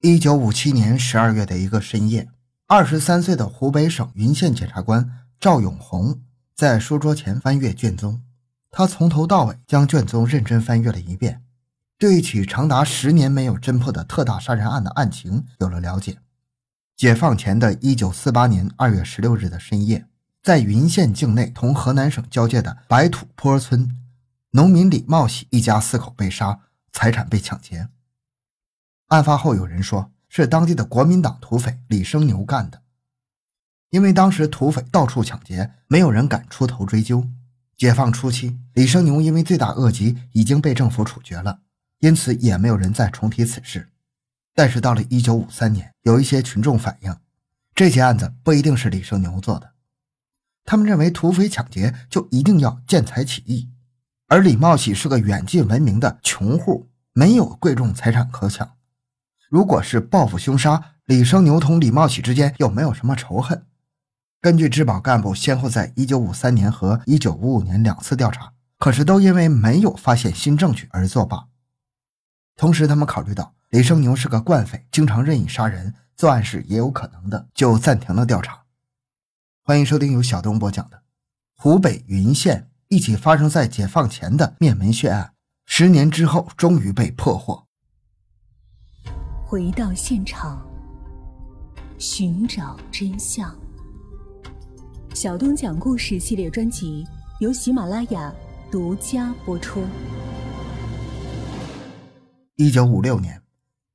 一九五七年十二月的一个深夜，二十三岁的湖北省云县检察官赵永红在书桌前翻阅卷宗。他从头到尾将卷宗认真翻阅了一遍，对一起长达十年没有侦破的特大杀人案的案情有了了解。解放前的一九四八年二月十六日的深夜，在云县境内同河南省交界的白土坡村，农民李茂喜一家四口被杀，财产被抢劫。案发后，有人说是当地的国民党土匪李生牛干的，因为当时土匪到处抢劫，没有人敢出头追究。解放初期，李生牛因为罪大恶极已经被政府处决了，因此也没有人再重提此事。但是到了一九五三年，有一些群众反映，这起案子不一定是李生牛做的，他们认为土匪抢劫就一定要见财起意，而李茂喜是个远近闻名的穷户，没有贵重财产可抢。如果是报复凶杀，李生牛同李茂喜之间又没有什么仇恨。根据治保干部先后在1953年和1955年两次调查，可是都因为没有发现新证据而作罢。同时，他们考虑到李生牛是个惯匪，经常任意杀人，作案时也有可能的，就暂停了调查。欢迎收听由小东播讲的湖北云县一起发生在解放前的灭门血案，十年之后终于被破获。回到现场，寻找真相。小东讲故事系列专辑由喜马拉雅独家播出。一九五六年，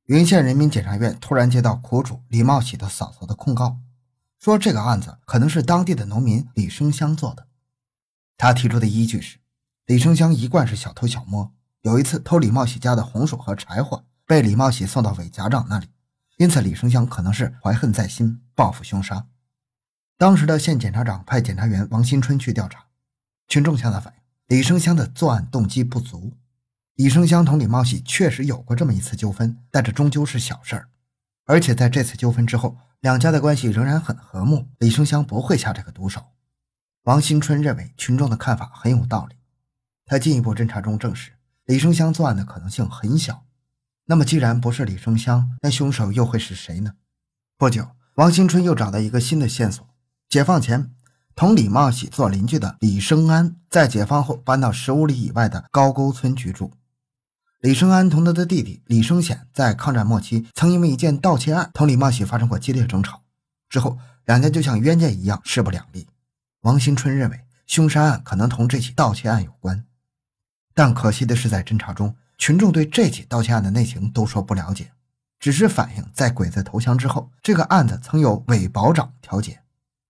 云县人民检察院突然接到苦主李茂喜的嫂嫂的控告，说这个案子可能是当地的农民李生香做的。他提出的依据是，李生香一贯是小偷小摸，有一次偷李茂喜家的红薯和柴火。被李茂喜送到韦家长那里，因此李生香可能是怀恨在心，报复凶杀。当时的县检察长派检察员王新春去调查，群众向他反映李生香的作案动机不足。李生香同李茂喜确实有过这么一次纠纷，但这终究是小事儿，而且在这次纠纷之后，两家的关系仍然很和睦，李生香不会下这个毒手。王新春认为群众的看法很有道理，他进一步侦查中证实，李生香作案的可能性很小。那么，既然不是李生香，那凶手又会是谁呢？不久，王新春又找到一个新的线索：解放前同李茂喜做邻居的李生安，在解放后搬到十五里以外的高沟村居住。李生安同他的弟弟李生显在抗战末期曾因为一件盗窃案同李茂喜发生过激烈争吵，之后两家就像冤家一样，势不两立。王新春认为凶杀案可能同这起盗窃案有关，但可惜的是，在侦查中。群众对这起盗窃案的内情都说不了解，只是反映在鬼子投降之后，这个案子曾有韦保长调解，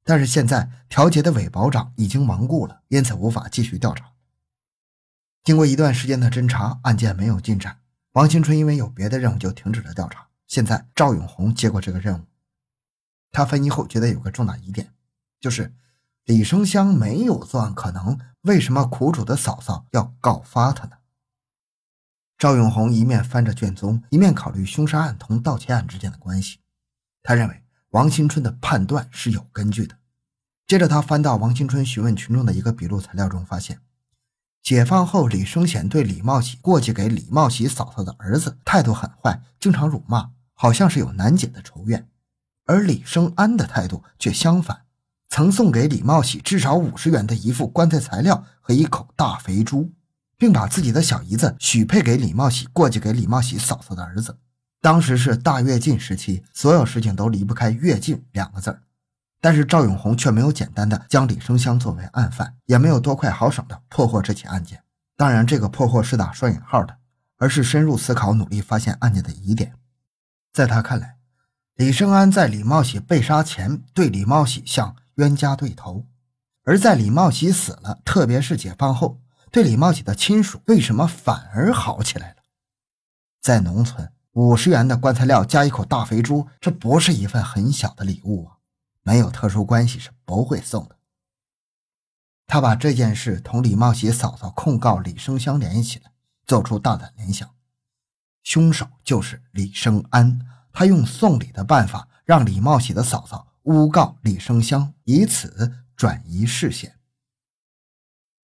但是现在调解的韦保长已经亡故了，因此无法继续调查。经过一段时间的侦查，案件没有进展，王新春因为有别的任务就停止了调查。现在赵永红接过这个任务，他分析后觉得有个重大疑点，就是李生香没有作案可能，为什么苦主的嫂嫂要告发他呢？赵永红一面翻着卷宗，一面考虑凶杀案同盗窃案之间的关系。他认为王新春的判断是有根据的。接着，他翻到王新春询问群众的一个笔录材料中，发现解放后李生显对李茂喜过继给李茂喜嫂嫂的儿子态度很坏，经常辱骂，好像是有难解的仇怨；而李生安的态度却相反，曾送给李茂喜至少五十元的一副棺材材料和一口大肥猪。并把自己的小姨子许配给李茂喜，过继给李茂喜嫂嫂的儿子。当时是大跃进时期，所有事情都离不开“跃进”两个字儿。但是赵永红却没有简单的将李生香作为案犯，也没有多快好省的破获这起案件。当然，这个破获是打双引号的，而是深入思考，努力发现案件的疑点。在他看来，李生安在李茂喜被杀前对李茂喜像冤家对头，而在李茂喜死了，特别是解放后。对李茂喜的亲属为什么反而好起来了？在农村，五十元的棺材料加一口大肥猪，这不是一份很小的礼物啊！没有特殊关系是不会送的。他把这件事同李茂喜嫂嫂控告李生香联系起来，做出大胆联想：凶手就是李生安。他用送礼的办法让李茂喜的嫂嫂诬告李生香，以此转移视线。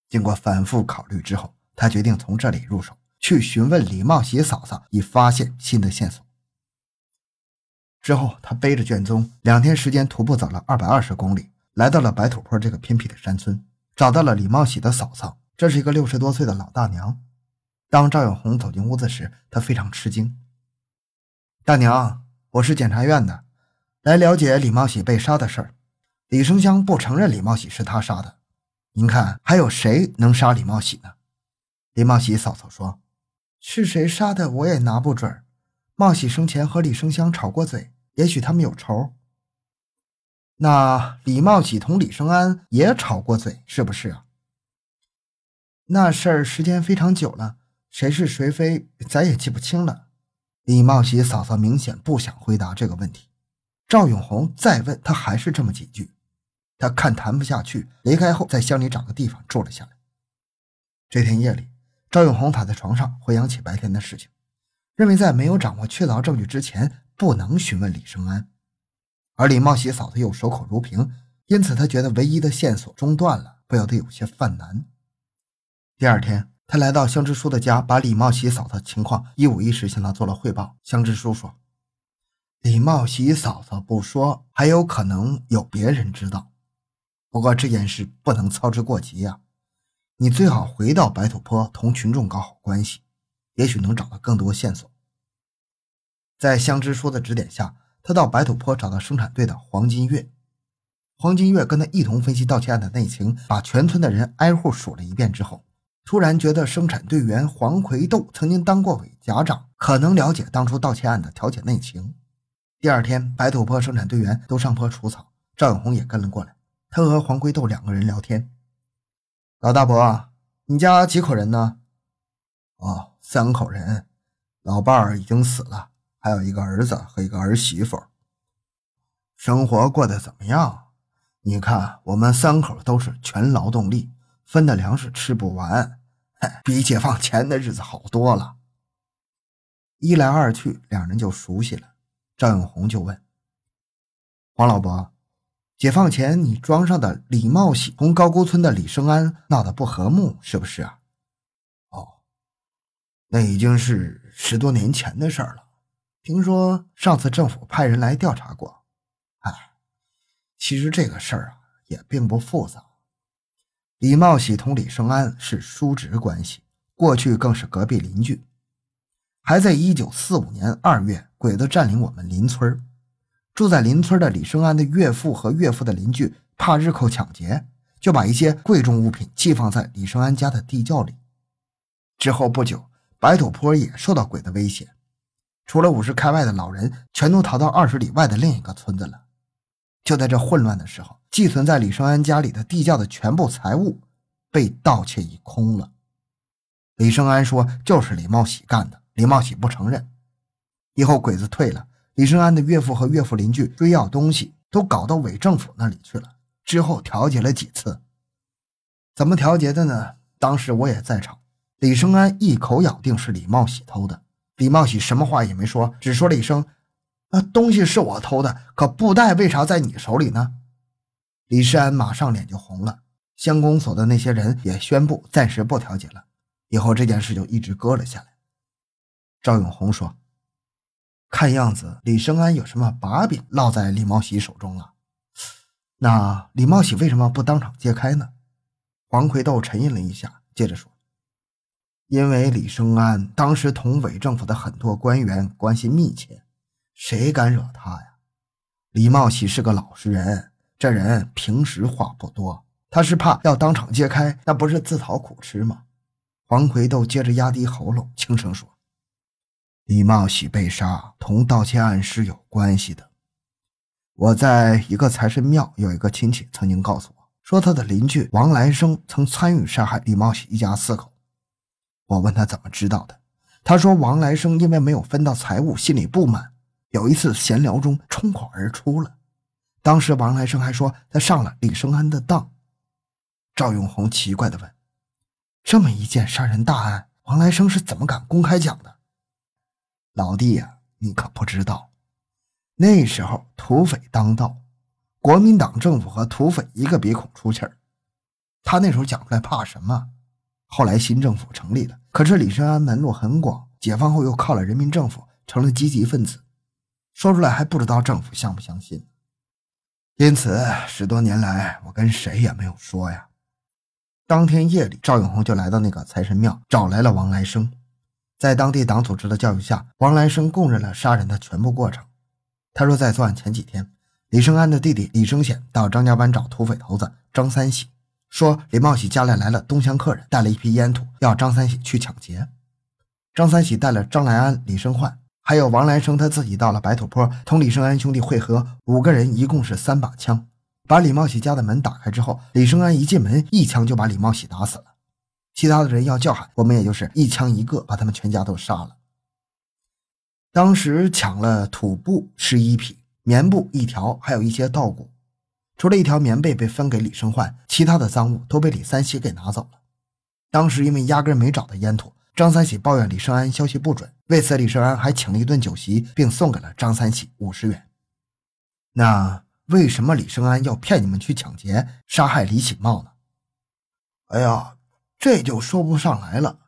经过反复考虑之后，他决定从这里入手，去询问李茂喜嫂嫂，以发现新的线索。之后，他背着卷宗，两天时间徒步走了二百二十公里，来到了白土坡这个偏僻的山村，找到了李茂喜的嫂嫂，这是一个六十多岁的老大娘。当赵永红走进屋子时，他非常吃惊：“大娘，我是检察院的，来了解李茂喜被杀的事儿。李生香不承认李茂喜是他杀的，您看还有谁能杀李茂喜呢？”李茂喜嫂嫂说：“是谁杀的，我也拿不准。茂喜生前和李生香吵过嘴。”也许他们有仇。那李茂喜同李生安也吵过嘴，是不是啊？那事儿时间非常久了，谁是谁非，咱也记不清了。李茂喜嫂嫂明显不想回答这个问题。赵永红再问，他还是这么几句。他看谈不下去，离开后在乡里找个地方住了下来。这天夜里，赵永红躺在床上，回想起白天的事情，认为在没有掌握确凿证据之前。不能询问李生安，而李茂喜嫂子又守口如瓶，因此他觉得唯一的线索中断了，不由得有些犯难。第二天，他来到香枝叔的家，把李茂喜嫂子情况一五一十向他做了汇报。香枝叔说：“李茂喜嫂子不说，还有可能有别人知道。不过这件事不能操之过急呀，你最好回到白土坡，同群众搞好关系，也许能找到更多线索。”在香枝叔的指点下，他到白土坡找到生产队的黄金月。黄金月跟他一同分析盗窃案的内情，把全村的人挨户数了一遍之后，突然觉得生产队员黄奎斗曾经当过伪甲长，可能了解当初盗窃案的调解内情。第二天，白土坡生产队员都上坡除草，赵永红也跟了过来。他和黄奎斗两个人聊天：“老大伯，你家几口人呢？”“哦，三口人，老伴儿已经死了。”还有一个儿子和一个儿媳妇，生活过得怎么样？你看，我们三口都是全劳动力，分的粮食吃不完，比解放前的日子好多了。一来二去，两人就熟悉了。赵永红就问黄老伯：“解放前你庄上的李茂喜同高沟村的李生安闹得不和睦，是不是啊？”“哦，那已经是十多年前的事了。”听说上次政府派人来调查过，哎，其实这个事儿啊也并不复杂。李茂喜同李生安是叔侄关系，过去更是隔壁邻居。还在一九四五年二月，鬼子占领我们邻村，住在邻村的李生安的岳父和岳父的邻居怕日寇抢劫，就把一些贵重物品寄放在李生安家的地窖里。之后不久，白土坡也受到鬼的威胁。除了五十开外的老人，全都逃到二十里外的另一个村子了。就在这混乱的时候，寄存在李生安家里的地窖的全部财物被盗窃一空了。李生安说：“就是李茂喜干的。”李茂喜不承认。以后鬼子退了，李生安的岳父和岳父邻居追要东西，都搞到伪政府那里去了。之后调解了几次，怎么调节的呢？当时我也在场。李生安一口咬定是李茂喜偷的。李茂喜什么话也没说，只说了一声：“啊，东西是我偷的，可布袋为啥在你手里呢？”李世安马上脸就红了。乡公所的那些人也宣布暂时不调解了，以后这件事就一直搁了下来。赵永红说：“看样子李生安有什么把柄落在李茂喜手中了。那李茂喜为什么不当场揭开呢？”黄奎斗沉吟了一下，接着说。因为李生安当时同伪政府的很多官员关系密切，谁敢惹他呀？李茂喜是个老实人，这人平时话不多，他是怕要当场揭开，那不是自讨苦吃吗？黄奎斗接着压低喉咙，轻声说：“李茂喜被杀同盗窃案是有关系的。我在一个财神庙有一个亲戚曾经告诉我说，他的邻居王来生曾参与杀害李茂喜一家四口。”我问他怎么知道的，他说王来生因为没有分到财物，心里不满，有一次闲聊中冲口而出了。当时王来生还说他上了李生安的当。赵永红奇怪地问：“这么一件杀人大案，王来生是怎么敢公开讲的？”老弟呀，你可不知道，那时候土匪当道，国民党政府和土匪一个鼻孔出气儿，他那时候讲出来怕什么？后来新政府成立了，可是李生安门路很广，解放后又靠了人民政府，成了积极分子。说出来还不知道政府相不相信。因此，十多年来我跟谁也没有说呀。当天夜里，赵永红就来到那个财神庙，找来了王来生。在当地党组织的教育下，王来生供认了杀人的全部过程。他说，在作案前几天，李生安的弟弟李生显到张家湾找土匪头子张三喜，说李茂喜家里来了东乡客人，带了一批烟土，要张三喜去抢劫。张三喜带了张来安、李生焕，还有王来生他自己到了白土坡，同李生安兄弟会合，五个人一共是三把枪，把李茂喜家的门打开之后，李生安一进门，一枪就把李茂喜打死了。其他的人要叫喊，我们也就是一枪一个，把他们全家都杀了。当时抢了土布十一匹，棉布一条，还有一些稻谷。除了一条棉被被分给李生焕，其他的赃物都被李三喜给拿走了。当时因为压根没找到烟土，张三喜抱怨李生安消息不准，为此李生安还请了一顿酒席，并送给了张三喜五十元。那为什么李生安要骗你们去抢劫、杀害李启茂呢？哎呀！这就说不上来了。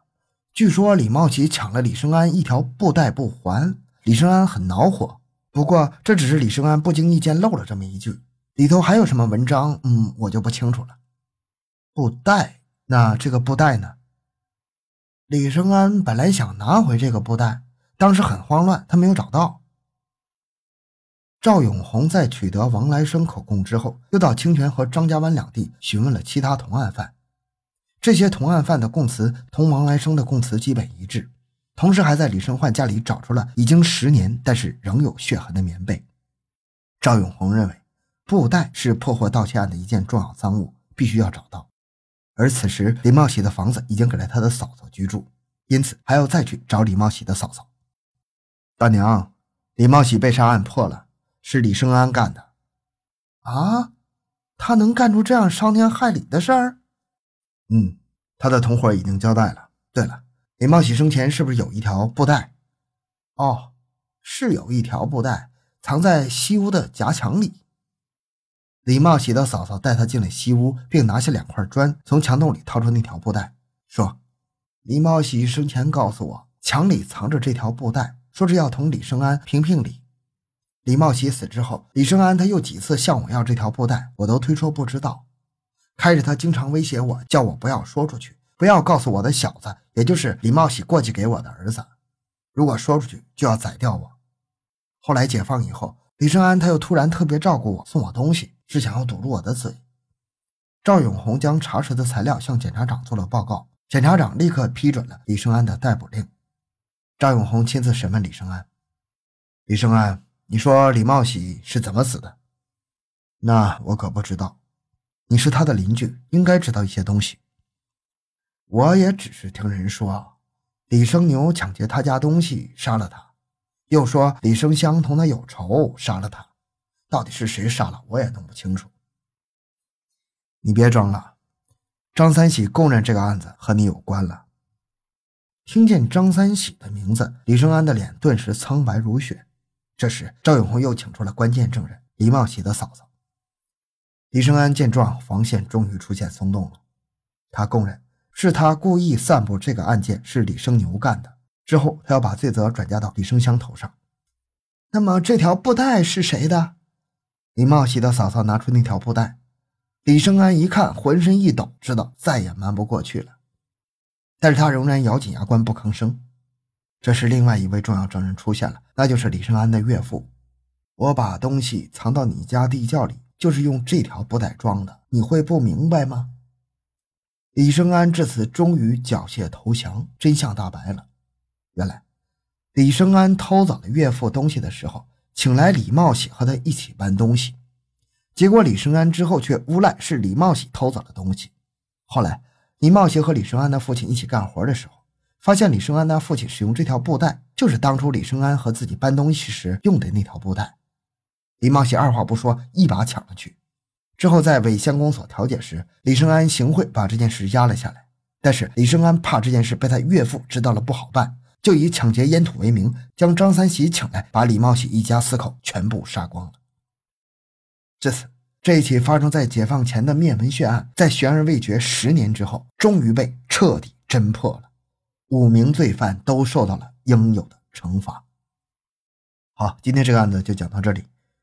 据说李茂奇抢了李生安一条布袋不还，李生安很恼火。不过这只是李生安不经意间漏了这么一句，里头还有什么文章，嗯，我就不清楚了。布袋，那这个布袋呢？李生安本来想拿回这个布袋，当时很慌乱，他没有找到。赵永红在取得王来生口供之后，又到清泉和张家湾两地询问了其他同案犯。这些同案犯的供词同王来生的供词基本一致，同时还在李生焕家里找出了已经十年但是仍有血痕的棉被。赵永红认为，布袋是破获盗窃案的一件重要赃物，必须要找到。而此时李茂喜的房子已经给了他的嫂嫂居住，因此还要再去找李茂喜的嫂嫂。大娘，李茂喜被杀案破了，是李生安干的。啊，他能干出这样伤天害理的事儿？嗯，他的同伙已经交代了。对了，李茂喜生前是不是有一条布袋？哦，是有一条布袋，藏在西屋的夹墙里。李茂喜的嫂嫂带他进了西屋，并拿下两块砖，从墙洞里掏出那条布袋，说：“李茂喜生前告诉我，墙里藏着这条布袋，说是要同李生安评评理。李茂喜死之后，李生安他又几次向我要这条布袋，我都推说不知道。”开始，他经常威胁我，叫我不要说出去，不要告诉我的小子，也就是李茂喜过继给我的儿子。如果说出去，就要宰掉我。后来解放以后，李生安他又突然特别照顾我，送我东西，是想要堵住我的嘴。赵永红将查实的材料向检察长做了报告，检察长立刻批准了李生安的逮捕令。赵永红亲自审问李生安：“李生安，你说李茂喜是怎么死的？那我可不知道。”你是他的邻居，应该知道一些东西。我也只是听人说，李生牛抢劫他家东西，杀了他，又说李生香同他有仇，杀了他。到底是谁杀了，我也弄不清楚。你别装了，张三喜供认这个案子和你有关了。听见张三喜的名字，李生安的脸顿时苍白如雪。这时，赵永红又请出了关键证人李茂喜的嫂嫂。李生安见状，防线终于出现松动了。他供认是他故意散布这个案件是李生牛干的，之后他要把罪责转嫁到李生香头上。那么这条布袋是谁的？李茂喜的嫂嫂拿出那条布袋，李生安一看，浑身一抖，知道再也瞒不过去了。但是他仍然咬紧牙关不吭声。这时，另外一位重要证人出现了，那就是李生安的岳父。我把东西藏到你家地窖里。就是用这条布袋装的，你会不明白吗？李生安至此终于缴械投降，真相大白了。原来，李生安偷走了岳父东西的时候，请来李茂喜和他一起搬东西，结果李生安之后却诬赖是李茂喜偷走了东西。后来，李茂喜和李生安的父亲一起干活的时候，发现李生安的父亲使用这条布袋，就是当初李生安和自己搬东西时用的那条布袋。李茂喜二话不说，一把抢了去。之后在伪乡公所调解时，李生安行贿把这件事压了下来。但是李生安怕这件事被他岳父知道了不好办，就以抢劫烟土为名，将张三喜请来，把李茂喜一家四口全部杀光了。至此，这一起发生在解放前的灭门血案，在悬而未决十年之后，终于被彻底侦破了。五名罪犯都受到了应有的惩罚。好，今天这个案子就讲到这里。